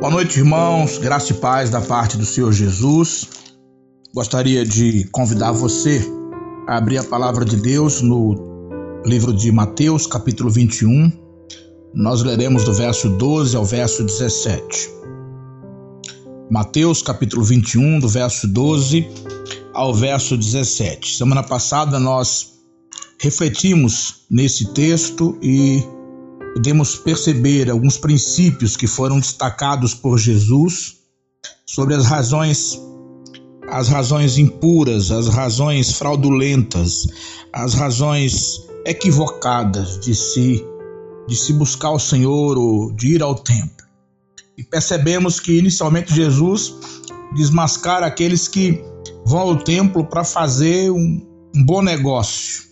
Boa noite, irmãos. Graça e paz da parte do Senhor Jesus. Gostaria de convidar você a abrir a palavra de Deus no livro de Mateus, capítulo 21. Nós leremos do verso 12 ao verso 17. Mateus, capítulo 21, do verso 12 ao verso 17. Semana passada nós refletimos nesse texto e podemos perceber alguns princípios que foram destacados por Jesus sobre as razões as razões impuras, as razões fraudulentas, as razões equivocadas de se de se buscar o Senhor ou de ir ao templo. E percebemos que inicialmente Jesus desmascara aqueles que vão ao templo para fazer um, um bom negócio.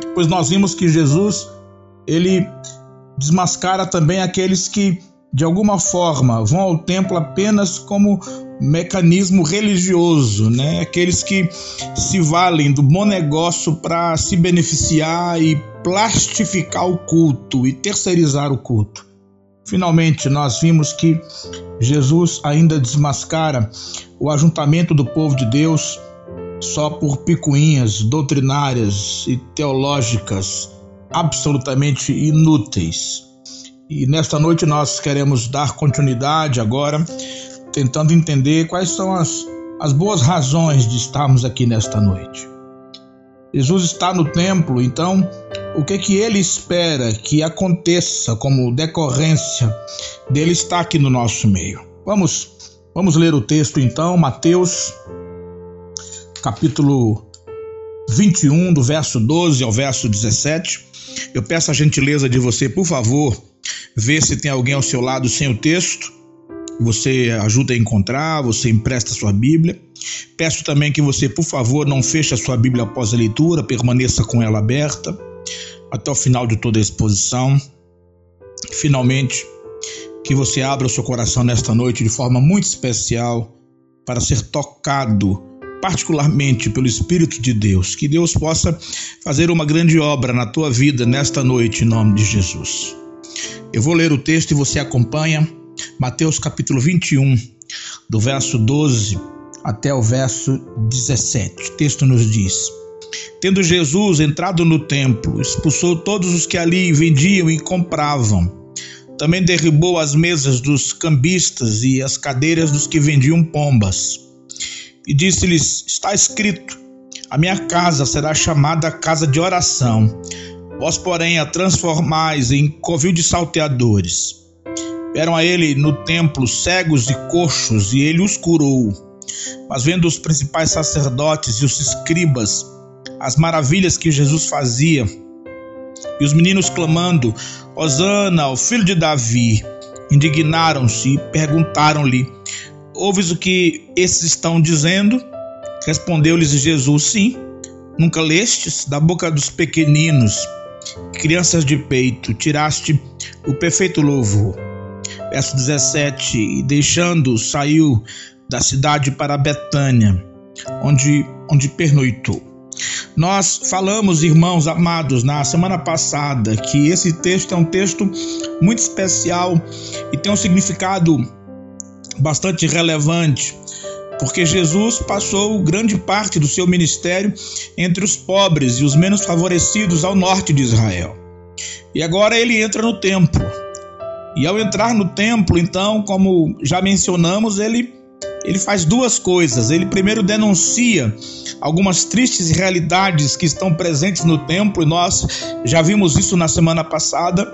Depois nós vimos que Jesus ele desmascara também aqueles que, de alguma forma, vão ao templo apenas como mecanismo religioso, né? Aqueles que se valem do bom negócio para se beneficiar e plastificar o culto e terceirizar o culto. Finalmente, nós vimos que Jesus ainda desmascara o ajuntamento do povo de Deus só por picuinhas doutrinárias e teológicas absolutamente inúteis. E nesta noite nós queremos dar continuidade agora, tentando entender quais são as, as boas razões de estarmos aqui nesta noite. Jesus está no templo, então o que que ele espera que aconteça como decorrência dele estar aqui no nosso meio? Vamos, vamos ler o texto então, Mateus capítulo 21, do verso 12 ao verso 17. Eu peço a gentileza de você, por favor, ver se tem alguém ao seu lado sem o texto. Você ajuda a encontrar, você empresta a sua Bíblia. Peço também que você, por favor, não feche a sua Bíblia após a leitura, permaneça com ela aberta até o final de toda a exposição. Finalmente, que você abra o seu coração nesta noite de forma muito especial para ser tocado particularmente pelo Espírito de Deus. Que Deus possa fazer uma grande obra na tua vida nesta noite, em nome de Jesus. Eu vou ler o texto e você acompanha. Mateus capítulo 21, do verso 12 até o verso 17. O texto nos diz: Tendo Jesus entrado no templo, expulsou todos os que ali vendiam e compravam. Também derribou as mesas dos cambistas e as cadeiras dos que vendiam pombas e disse-lhes: Está escrito: A minha casa será chamada casa de oração. Vós, porém, a transformais em covil de salteadores. Vieram a ele no templo cegos e coxos, e ele os curou. Mas vendo os principais sacerdotes e os escribas as maravilhas que Jesus fazia, e os meninos clamando: Hosana, o filho de Davi, indignaram-se e perguntaram-lhe: Ouves o que esses estão dizendo? Respondeu-lhes Jesus: Sim. Nunca lestes da boca dos pequeninos, crianças de peito, tiraste o perfeito louvor. Verso 17: E deixando, saiu da cidade para Betânia, onde, onde pernoitou. Nós falamos, irmãos amados, na semana passada que esse texto é um texto muito especial e tem um significado bastante relevante, porque Jesus passou grande parte do seu ministério entre os pobres e os menos favorecidos ao norte de Israel. E agora ele entra no templo. E ao entrar no templo, então, como já mencionamos, ele ele faz duas coisas. Ele primeiro denuncia algumas tristes realidades que estão presentes no templo, e nós já vimos isso na semana passada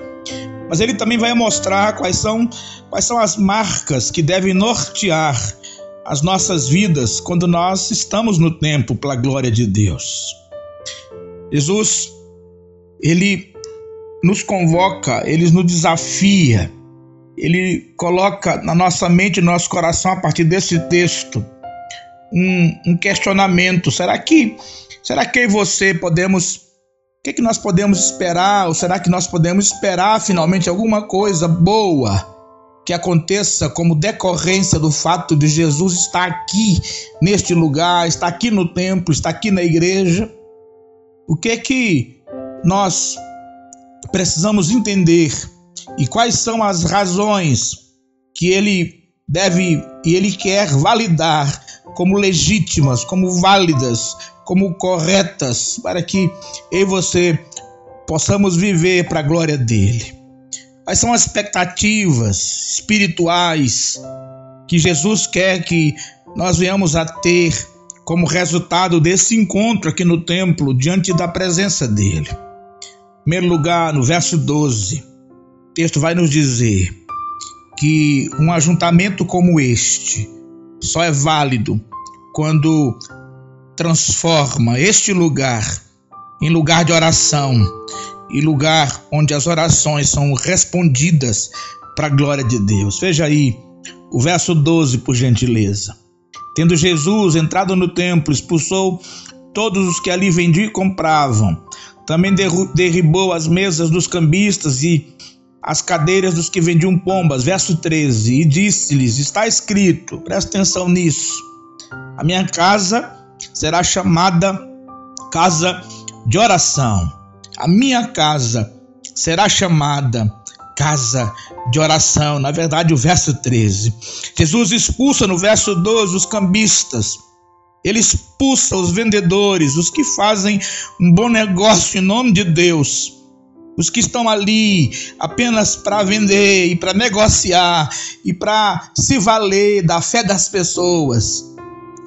mas ele também vai mostrar quais são, quais são as marcas que devem nortear as nossas vidas quando nós estamos no tempo pela glória de Deus. Jesus, ele nos convoca, ele nos desafia, ele coloca na nossa mente, no nosso coração, a partir desse texto, um, um questionamento: será que, será que eu e você podemos o que, que nós podemos esperar? Ou será que nós podemos esperar finalmente alguma coisa boa que aconteça como decorrência do fato de Jesus estar aqui neste lugar, estar aqui no templo, estar aqui na igreja? O que que nós precisamos entender e quais são as razões que ele deve e ele quer validar como legítimas, como válidas, como corretas, para que eu e você possamos viver para a glória dele. Quais são as expectativas espirituais que Jesus quer que nós venhamos a ter como resultado desse encontro aqui no templo, diante da presença dele? Em primeiro lugar, no verso 12, o texto vai nos dizer que um ajuntamento como este só é válido quando transforma este lugar em lugar de oração e lugar onde as orações são respondidas para a glória de Deus. Veja aí o verso 12, por gentileza. Tendo Jesus entrado no templo, expulsou todos os que ali vendiam e compravam. Também derribou as mesas dos cambistas e as cadeiras dos que vendiam pombas. Verso 13. E disse-lhes: Está escrito, presta atenção nisso. A minha casa será chamada casa de oração. A minha casa será chamada casa de oração. Na verdade, o verso 13. Jesus expulsa no verso 12 os cambistas. Ele expulsa os vendedores, os que fazem um bom negócio em nome de Deus. Os que estão ali apenas para vender e para negociar e para se valer da fé das pessoas.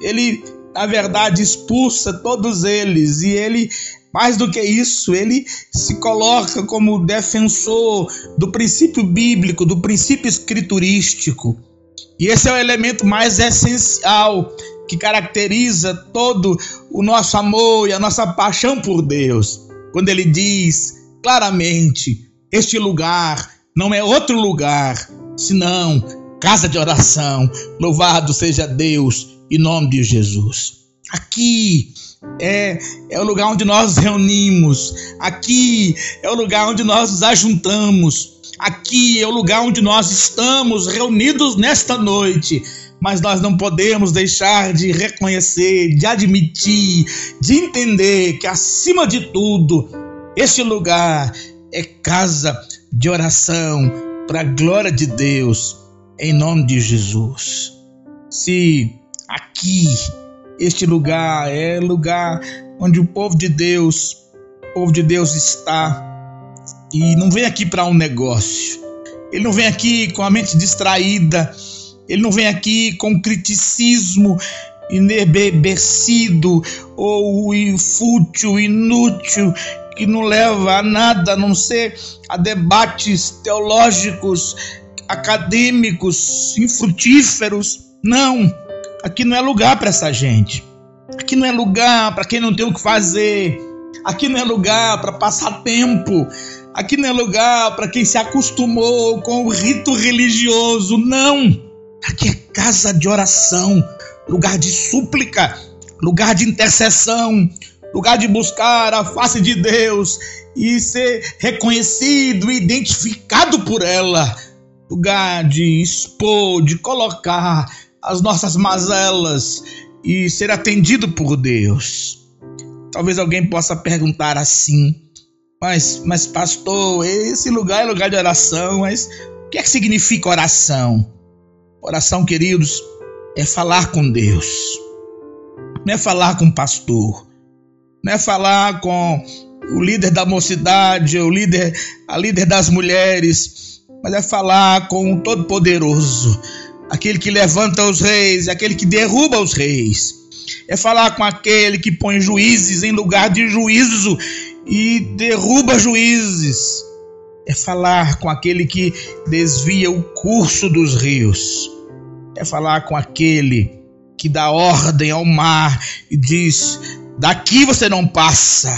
Ele, na verdade, expulsa todos eles e ele mais do que isso, ele se coloca como defensor do princípio bíblico, do princípio escriturístico. E esse é o elemento mais essencial que caracteriza todo o nosso amor e a nossa paixão por Deus. Quando ele diz claramente: Este lugar não é outro lugar, senão casa de oração. Louvado seja Deus, em nome de Jesus. Aqui é, é o lugar onde nós nos reunimos, aqui é o lugar onde nós nos ajuntamos, aqui é o lugar onde nós estamos reunidos nesta noite. Mas nós não podemos deixar de reconhecer, de admitir, de entender que, acima de tudo, este lugar é casa de oração para a glória de Deus, em nome de Jesus. Se aqui este lugar é lugar onde o povo de Deus, o povo de Deus está. E não vem aqui para um negócio. Ele não vem aqui com a mente distraída. Ele não vem aqui com criticismo enebebecido ou fútil, inútil, que não leva a nada a não ser a debates teológicos, acadêmicos, infrutíferos. Não. Aqui não é lugar para essa gente. Aqui não é lugar para quem não tem o que fazer. Aqui não é lugar para passar tempo. Aqui não é lugar para quem se acostumou com o rito religioso. Não! Aqui é casa de oração, lugar de súplica, lugar de intercessão, lugar de buscar a face de Deus e ser reconhecido identificado por ela, lugar de expor, de colocar as nossas mazelas e ser atendido por Deus. Talvez alguém possa perguntar assim: mas, mas pastor, esse lugar é lugar de oração, mas o que é que significa oração? Oração, queridos, é falar com Deus, não é falar com o pastor, não é falar com o líder da mocidade, o líder, a líder das mulheres, mas é falar com o Todo-Poderoso aquele que levanta os reis, aquele que derruba os reis. É falar com aquele que põe juízes em lugar de juízo e derruba juízes. É falar com aquele que desvia o curso dos rios. É falar com aquele que dá ordem ao mar e diz: daqui você não passa.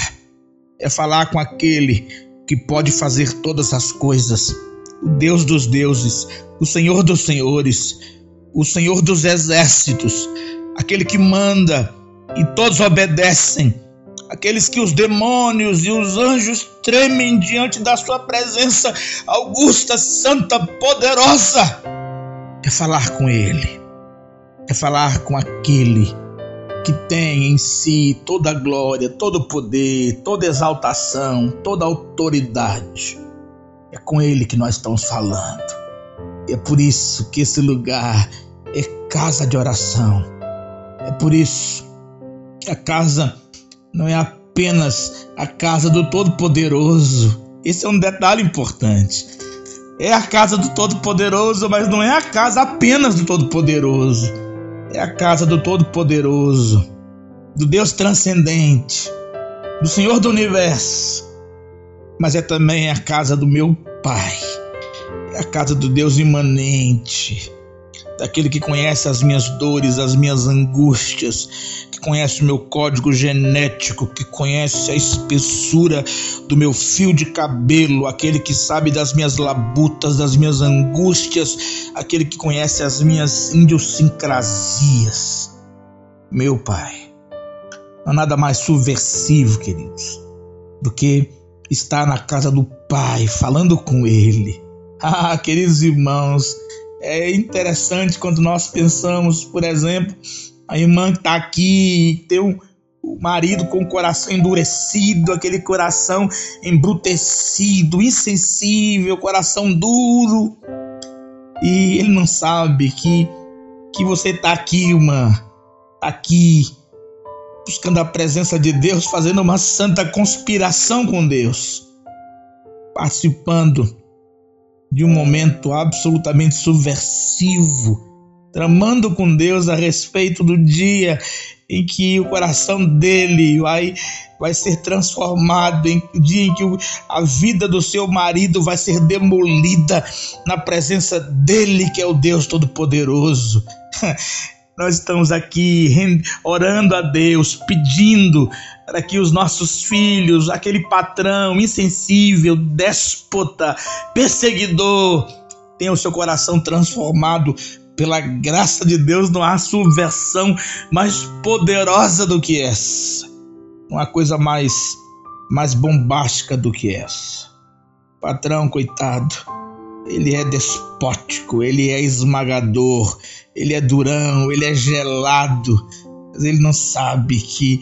É falar com aquele que pode fazer todas as coisas o Deus dos deuses, o Senhor dos senhores, o Senhor dos exércitos, aquele que manda e todos obedecem, aqueles que os demônios e os anjos tremem diante da sua presença augusta, santa, poderosa. É falar com ele, é falar com aquele que tem em si toda glória, todo poder, toda exaltação, toda autoridade. É com Ele que nós estamos falando. É por isso que esse lugar é casa de oração. É por isso que a casa não é apenas a casa do Todo-Poderoso. Esse é um detalhe importante. É a casa do Todo-Poderoso, mas não é a casa apenas do Todo-Poderoso. É a casa do Todo-Poderoso, do Deus transcendente, do Senhor do universo. Mas é também a casa do meu Pai. É a casa do Deus imanente, daquele que conhece as minhas dores, as minhas angústias, que conhece o meu código genético, que conhece a espessura do meu fio de cabelo, aquele que sabe das minhas labutas, das minhas angústias, aquele que conhece as minhas idiosincrasias. Meu Pai, não há nada mais subversivo, queridos, do que estar na casa do Pai, falando com Ele. Ah, queridos irmãos, é interessante quando nós pensamos, por exemplo, a irmã que está aqui tem um, o marido com o coração endurecido, aquele coração embrutecido, insensível, coração duro. E ele não sabe que, que você está aqui, irmã, está aqui, buscando a presença de Deus, fazendo uma santa conspiração com Deus, participando de um momento absolutamente subversivo, tramando com Deus a respeito do dia em que o coração dele vai, vai ser transformado, em dia em que a vida do seu marido vai ser demolida na presença dele, que é o Deus Todo-Poderoso. Nós estamos aqui orando a Deus, pedindo para que os nossos filhos, aquele patrão insensível, déspota, perseguidor, tenha o seu coração transformado pela graça de Deus. Há subversão mais poderosa do que essa. Há coisa mais, mais bombástica do que essa. Patrão, coitado, ele é despótico, ele é esmagador, ele é durão, ele é gelado, mas ele não sabe que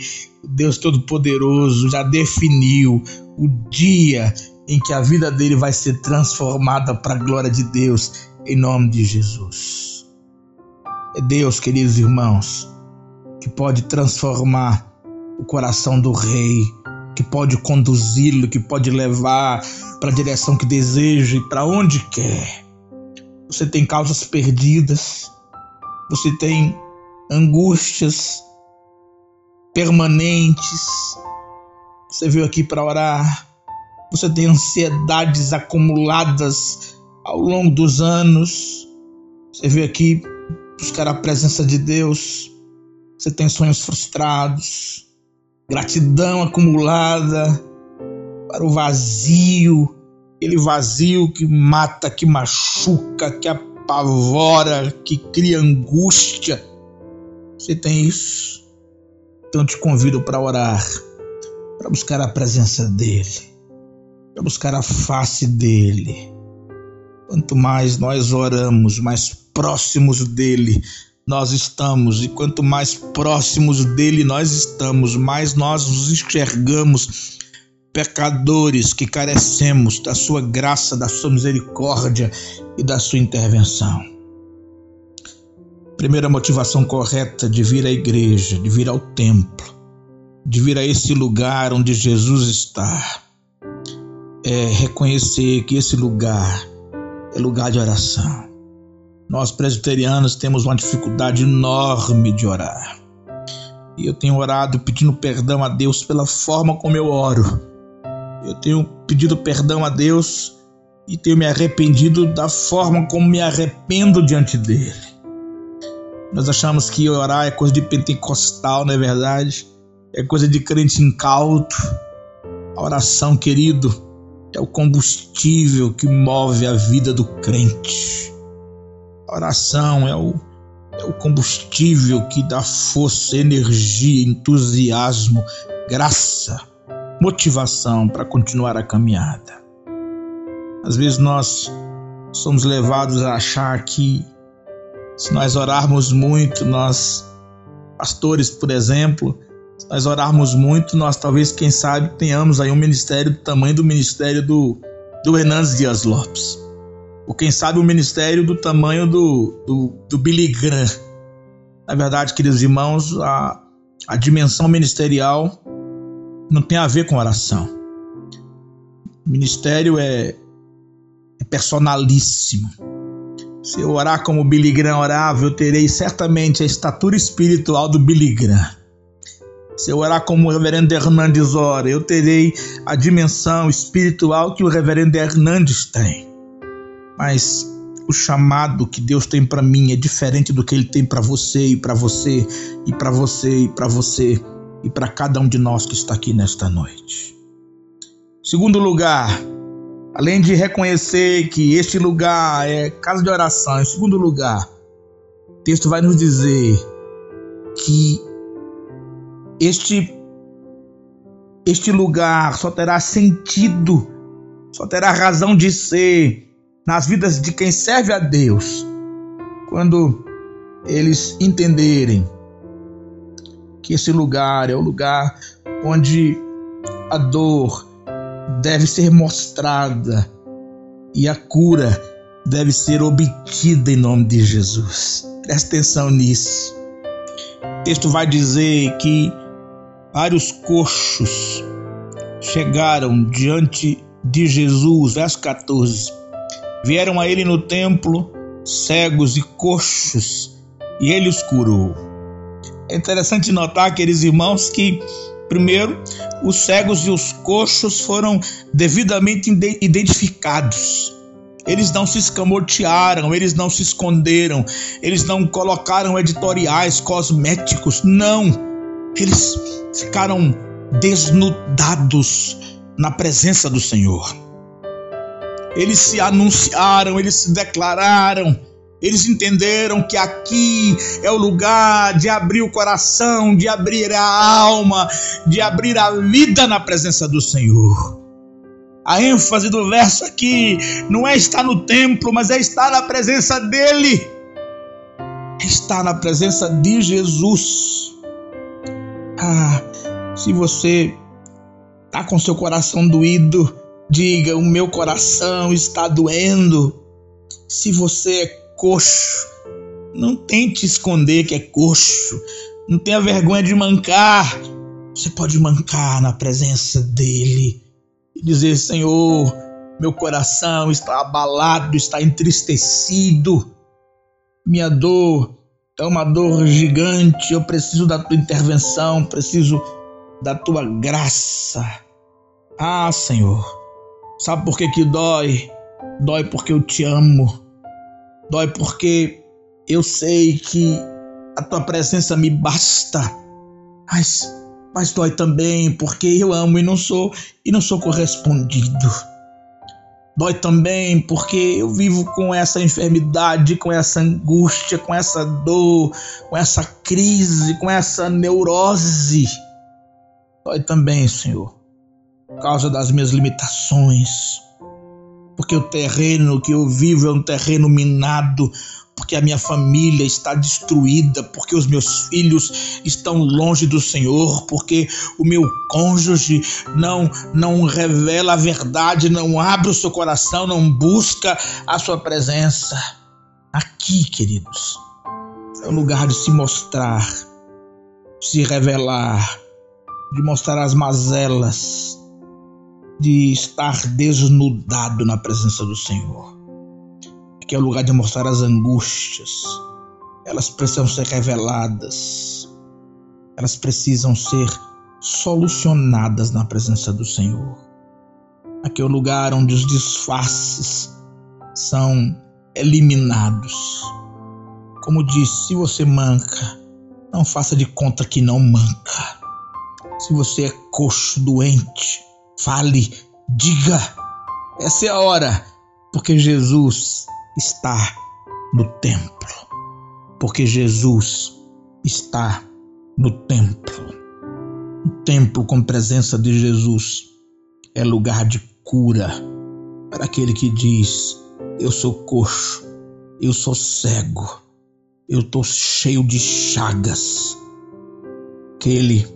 Deus Todo-Poderoso já definiu o dia em que a vida dele vai ser transformada para a glória de Deus, em nome de Jesus. É Deus, queridos irmãos, que pode transformar o coração do rei, que pode conduzi-lo, que pode levar para a direção que deseja e para onde quer. Você tem causas perdidas, você tem angústias permanentes. Você veio aqui para orar. Você tem ansiedades acumuladas ao longo dos anos. Você veio aqui buscar a presença de Deus. Você tem sonhos frustrados, gratidão acumulada para o vazio, aquele vazio que mata, que machuca, que apavora, que cria angústia. Você tem isso? Então te convido para orar, para buscar a presença dEle, para buscar a face dEle. Quanto mais nós oramos, mais próximos dEle nós estamos, e quanto mais próximos dele nós estamos, mais nós nos enxergamos pecadores que carecemos da sua graça, da sua misericórdia e da sua intervenção. Primeira motivação correta de vir à igreja, de vir ao templo, de vir a esse lugar onde Jesus está, é reconhecer que esse lugar é lugar de oração. Nós presbiterianos temos uma dificuldade enorme de orar. E eu tenho orado pedindo perdão a Deus pela forma como eu oro eu tenho pedido perdão a Deus e tenho me arrependido da forma como me arrependo diante dele. Nós achamos que orar é coisa de pentecostal, não é verdade? É coisa de crente incauto. A oração, querido, é o combustível que move a vida do crente. A oração é o, é o combustível que dá força, energia, entusiasmo, graça motivação para continuar a caminhada. Às vezes nós somos levados a achar que se nós orarmos muito, nós, pastores, por exemplo, se nós orarmos muito, nós talvez, quem sabe, tenhamos aí um ministério do tamanho do ministério do, do Hernandes Dias Lopes. Ou quem sabe um ministério do tamanho do, do, do Billy Graham. Na verdade, queridos irmãos, a, a dimensão ministerial não tem a ver com oração. O ministério é, é personalíssimo. Se eu orar como Billy Graham orava, eu terei certamente a estatura espiritual do Billy Graham. Se eu orar como o reverendo Hernandes ora, eu terei a dimensão espiritual que o reverendo Hernandes tem. Mas o chamado que Deus tem para mim é diferente do que ele tem para você e para você e para você e para você e para cada um de nós que está aqui nesta noite. Segundo lugar, além de reconhecer que este lugar é casa de oração, em segundo lugar, o texto vai nos dizer que este este lugar só terá sentido, só terá razão de ser nas vidas de quem serve a Deus quando eles entenderem que esse lugar é o lugar onde a dor deve ser mostrada e a cura deve ser obtida em nome de Jesus. Presta atenção nisso. O texto vai dizer que vários coxos chegaram diante de Jesus, verso 14. Vieram a ele no templo cegos e coxos, e ele os curou. É interessante notar, queridos irmãos, que Primeiro, os cegos e os coxos foram devidamente identificados. Eles não se escamotearam, eles não se esconderam, eles não colocaram editoriais cosméticos, não. Eles ficaram desnudados na presença do Senhor. Eles se anunciaram, eles se declararam, eles entenderam que aqui é o lugar de abrir o coração, de abrir a alma, de abrir a vida na presença do Senhor. A ênfase do verso aqui não é estar no templo, mas é estar na presença dele. É estar na presença de Jesus. Ah, se você está com seu coração doído, diga: O meu coração está doendo. Se você é coxo. Não tente esconder que é coxo. Não tenha vergonha de mancar. Você pode mancar na presença dele e dizer: Senhor, meu coração está abalado, está entristecido. Minha dor é uma dor gigante. Eu preciso da tua intervenção, preciso da tua graça. Ah, Senhor, sabe por que, que dói? Dói porque eu te amo. Dói porque eu sei que a tua presença me basta. Mas, mas dói também porque eu amo e não sou e não sou correspondido. Dói também porque eu vivo com essa enfermidade, com essa angústia, com essa dor, com essa crise, com essa neurose. Dói também, Senhor, por causa das minhas limitações porque o terreno que eu vivo é um terreno minado, porque a minha família está destruída, porque os meus filhos estão longe do Senhor, porque o meu cônjuge não não revela a verdade, não abre o seu coração, não busca a sua presença. Aqui, queridos, é o lugar de se mostrar, de se revelar, de mostrar as mazelas, de estar desnudado na presença do Senhor. Aqui é o lugar de mostrar as angústias. Elas precisam ser reveladas. Elas precisam ser solucionadas na presença do Senhor. Aqui é o lugar onde os disfarces são eliminados. Como disse, se você manca, não faça de conta que não manca. Se você é coxo, doente, Fale, diga. Essa é a hora, porque Jesus está no templo. Porque Jesus está no templo. O templo com presença de Jesus é lugar de cura para aquele que diz: Eu sou coxo, eu sou cego, eu estou cheio de chagas. Aquele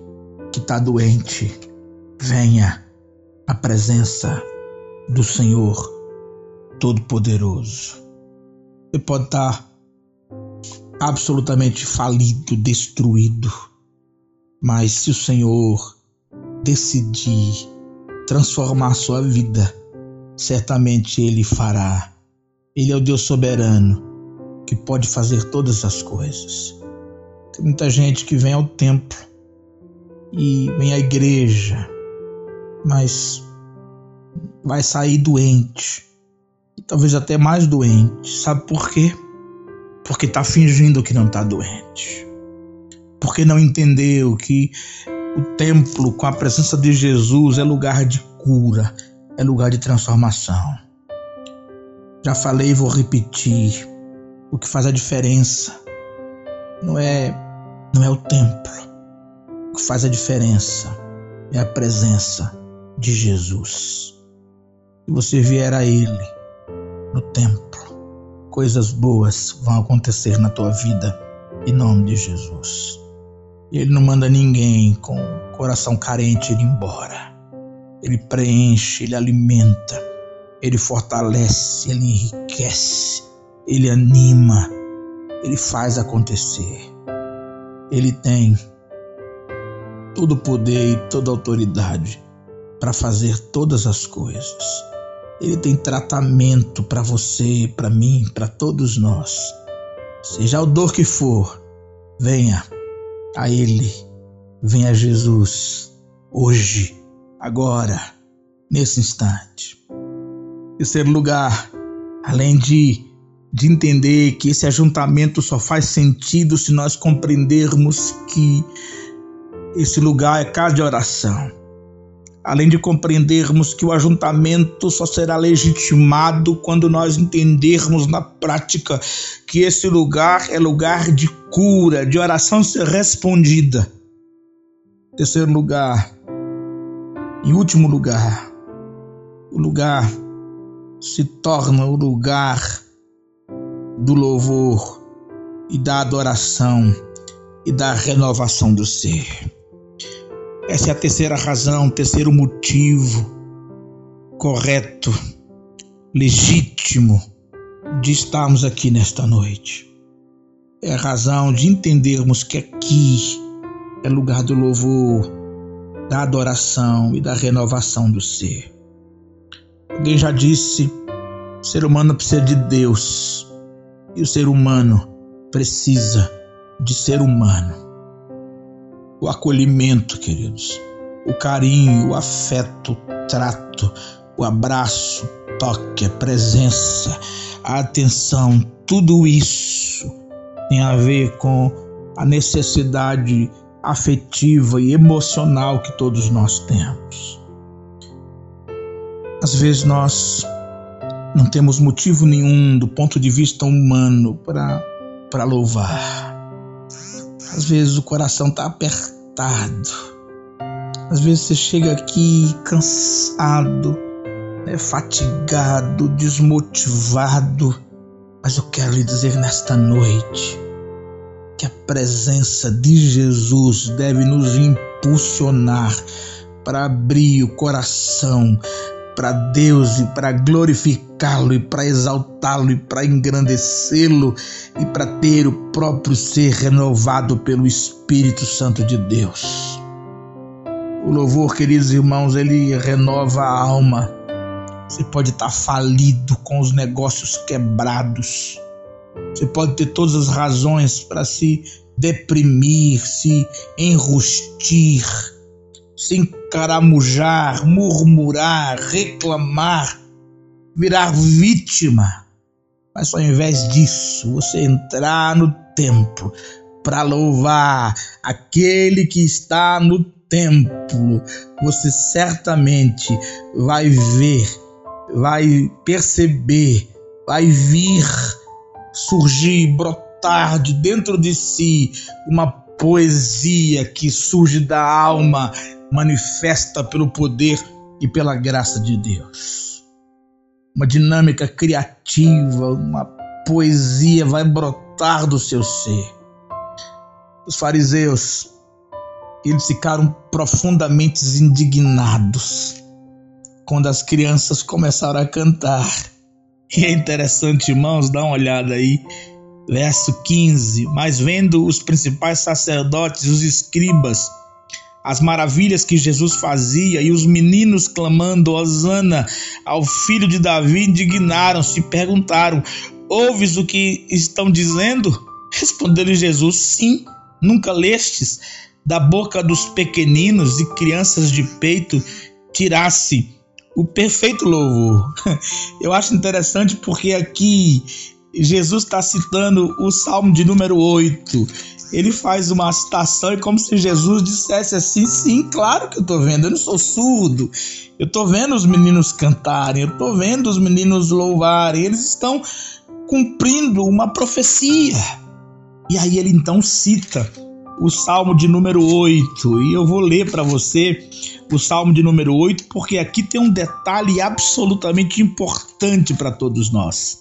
que está doente, venha a presença do Senhor Todo-Poderoso. Você pode estar absolutamente falido, destruído, mas se o Senhor decidir transformar sua vida, certamente Ele fará. Ele é o Deus soberano que pode fazer todas as coisas. Tem muita gente que vem ao templo e vem à igreja, mas vai sair doente, e talvez até mais doente. Sabe por quê? Porque está fingindo que não está doente. Porque não entendeu que o templo com a presença de Jesus é lugar de cura, é lugar de transformação. Já falei e vou repetir. O que faz a diferença não é não é o templo. O que faz a diferença é a presença de Jesus. Se você vier a ele no templo, coisas boas vão acontecer na tua vida em nome de Jesus. Ele não manda ninguém com coração carente ir embora. Ele preenche, ele alimenta, ele fortalece, ele enriquece, ele anima, ele faz acontecer. Ele tem todo o poder e toda a autoridade para fazer todas as coisas. Ele tem tratamento para você, para mim, para todos nós. Seja o dor que for, venha a Ele, venha a Jesus, hoje agora, nesse instante. Terceiro lugar, além de, de entender que esse ajuntamento só faz sentido se nós compreendermos que esse lugar é casa de oração. Além de compreendermos que o ajuntamento só será legitimado quando nós entendermos na prática que esse lugar é lugar de cura, de oração ser respondida. Terceiro lugar, em último lugar, o lugar se torna o lugar do louvor e da adoração e da renovação do ser. Essa é a terceira razão, terceiro motivo correto, legítimo de estarmos aqui nesta noite. É a razão de entendermos que aqui é lugar do louvor, da adoração e da renovação do ser. Alguém já disse: o ser humano precisa de Deus e o ser humano precisa de ser humano. O acolhimento, queridos, o carinho, o afeto, o trato, o abraço, o toque, a presença, a atenção, tudo isso tem a ver com a necessidade afetiva e emocional que todos nós temos. Às vezes nós não temos motivo nenhum do ponto de vista humano para louvar. Às vezes o coração está apertado. Às vezes você chega aqui cansado, né, fatigado, desmotivado. Mas eu quero lhe dizer nesta noite que a presença de Jesus deve nos impulsionar para abrir o coração para Deus e para glorificá-lo e para exaltá-lo e para engrandecê-lo e para ter o próprio ser renovado pelo Espírito Santo de Deus. O louvor, queridos irmãos, ele renova a alma. Você pode estar falido com os negócios quebrados você pode ter todas as razões para se deprimir, se enrustir, se encaramujar, murmurar, reclamar, virar vítima. Mas ao invés disso, você entrar no templo para louvar aquele que está no templo, você certamente vai ver, vai perceber, vai vir surgir, brotar de dentro de si uma poesia que surge da alma, manifesta pelo poder e pela graça de Deus. Uma dinâmica criativa, uma poesia vai brotar do seu ser. Os fariseus, eles ficaram profundamente indignados quando as crianças começaram a cantar E é interessante, irmãos, dá uma olhada aí. Verso 15: Mas vendo os principais sacerdotes os escribas, as maravilhas que Jesus fazia e os meninos clamando Hosana ao filho de Davi indignaram-se e perguntaram: Ouves o que estão dizendo? Respondeu-lhe Jesus: Sim, nunca lestes da boca dos pequeninos e crianças de peito tirasse o perfeito louvor. Eu acho interessante porque aqui Jesus está citando o Salmo de número 8. Ele faz uma citação e como se Jesus dissesse assim: sim, claro que eu estou vendo, eu não sou surdo. Eu estou vendo os meninos cantarem, eu estou vendo os meninos louvarem, eles estão cumprindo uma profecia. E aí ele então cita o Salmo de número 8. E eu vou ler para você o Salmo de número 8, porque aqui tem um detalhe absolutamente importante para todos nós.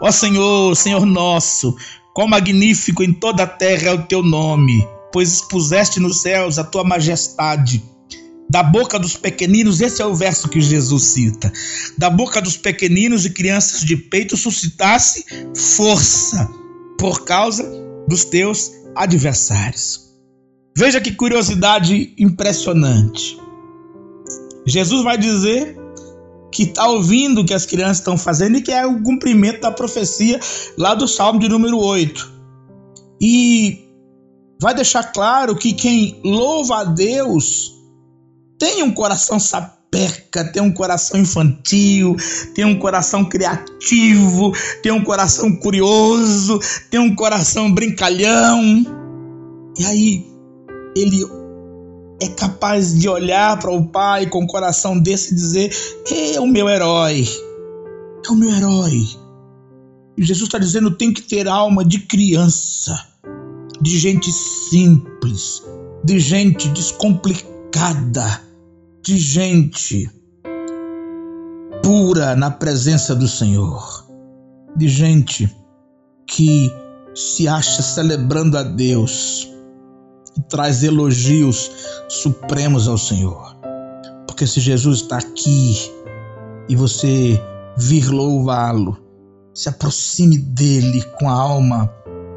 Ó Senhor, Senhor nosso, quão magnífico em toda a terra é o teu nome, pois expuseste nos céus a tua majestade. Da boca dos pequeninos, esse é o verso que Jesus cita. Da boca dos pequeninos e crianças de peito suscitasse força por causa dos teus adversários. Veja que curiosidade impressionante. Jesus vai dizer que está ouvindo o que as crianças estão fazendo e que é o cumprimento da profecia lá do Salmo de número 8. E vai deixar claro que quem louva a Deus tem um coração sapeca, tem um coração infantil, tem um coração criativo, tem um coração curioso, tem um coração brincalhão. E aí ele é capaz de olhar para o pai com o coração desse e dizer: é o meu herói, é o meu herói. E Jesus está dizendo: tem que ter alma de criança, de gente simples, de gente descomplicada, de gente pura na presença do Senhor, de gente que se acha celebrando a Deus e traz elogios supremos ao Senhor. Porque se Jesus está aqui e você vir louvá-lo, se aproxime dele com a alma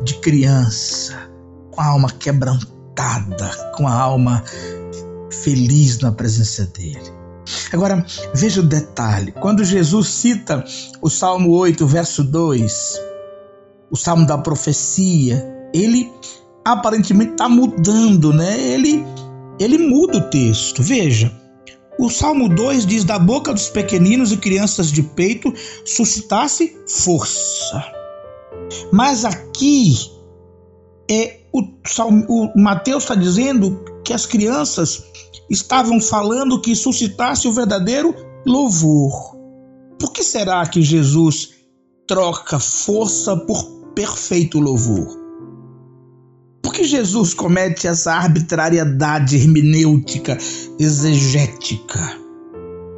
de criança, com a alma quebrantada, com a alma feliz na presença dele. Agora, veja o detalhe: quando Jesus cita o Salmo 8, verso 2, o Salmo da profecia, ele aparentemente está mudando, né? Ele, ele muda o texto. Veja, o Salmo 2 diz: Da boca dos pequeninos e crianças de peito suscitasse força. Mas aqui é o, o Mateus está dizendo que as crianças estavam falando que suscitasse o verdadeiro louvor. Por que será que Jesus troca força por perfeito louvor? Por que Jesus comete essa arbitrariedade hermenêutica, exegética?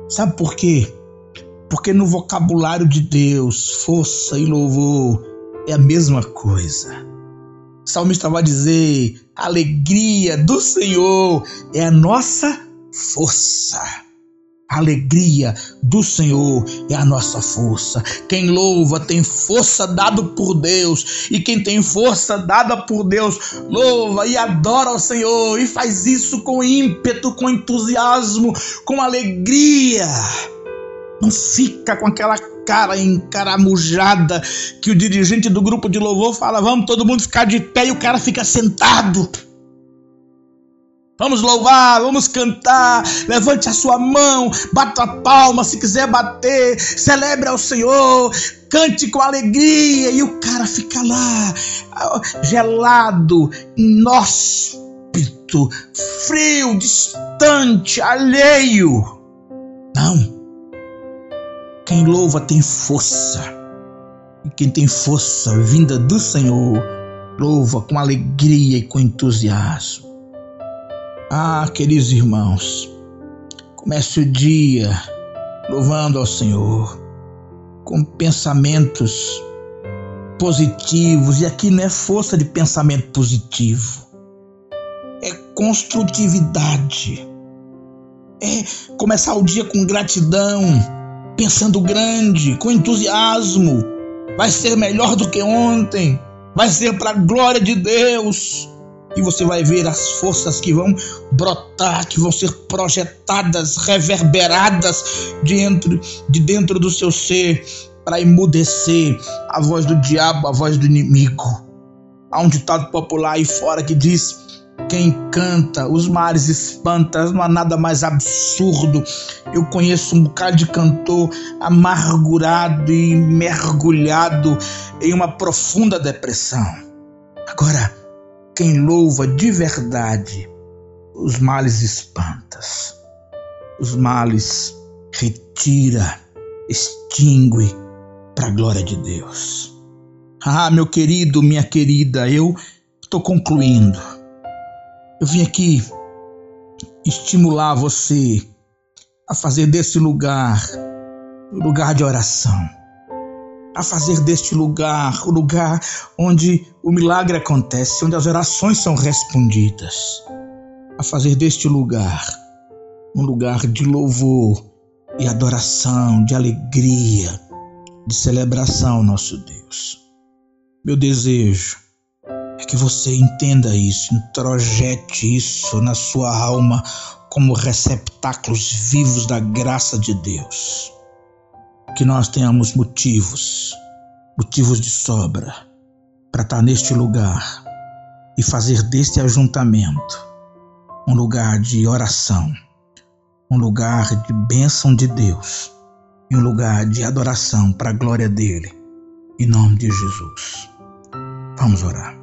Sabe por quê? Porque no vocabulário de Deus, força e louvor é a mesma coisa. O salmista vai dizer: a alegria do Senhor é a nossa força. A alegria do Senhor é a nossa força. Quem louva tem força dada por Deus, e quem tem força dada por Deus louva e adora ao Senhor e faz isso com ímpeto, com entusiasmo, com alegria. Não fica com aquela cara encaramujada que o dirigente do grupo de louvor fala: vamos todo mundo ficar de pé e o cara fica sentado. Vamos louvar, vamos cantar. Levante a sua mão, bata a palma se quiser bater. Celebre ao Senhor, cante com alegria. E o cara fica lá, gelado, inóspito, frio, distante, alheio. Não. Quem louva tem força. E quem tem força vinda do Senhor, louva com alegria e com entusiasmo. Ah, queridos irmãos, comece o dia louvando ao Senhor com pensamentos positivos, e aqui não é força de pensamento positivo, é construtividade, é começar o dia com gratidão, pensando grande, com entusiasmo. Vai ser melhor do que ontem, vai ser para a glória de Deus. E você vai ver as forças que vão brotar, que vão ser projetadas, reverberadas dentro, de dentro do seu ser, para emudecer a voz do diabo, a voz do inimigo. Há um ditado popular aí fora que diz: quem canta, os mares espanta, não há nada mais absurdo. Eu conheço um bocado de cantor amargurado e mergulhado em uma profunda depressão. Agora, quem louva de verdade, os males espantas, os males retira, extingue para a glória de Deus. Ah, meu querido, minha querida, eu estou concluindo. Eu vim aqui estimular você a fazer desse lugar lugar de oração, a fazer deste lugar o lugar onde o milagre acontece, onde as orações são respondidas, a fazer deste lugar um lugar de louvor e adoração, de alegria, de celebração, nosso Deus. Meu desejo é que você entenda isso, introjete isso na sua alma como receptáculos vivos da graça de Deus. Que nós tenhamos motivos, motivos de sobra, para estar neste lugar e fazer deste ajuntamento um lugar de oração, um lugar de bênção de Deus e um lugar de adoração para a glória dele. Em nome de Jesus. Vamos orar.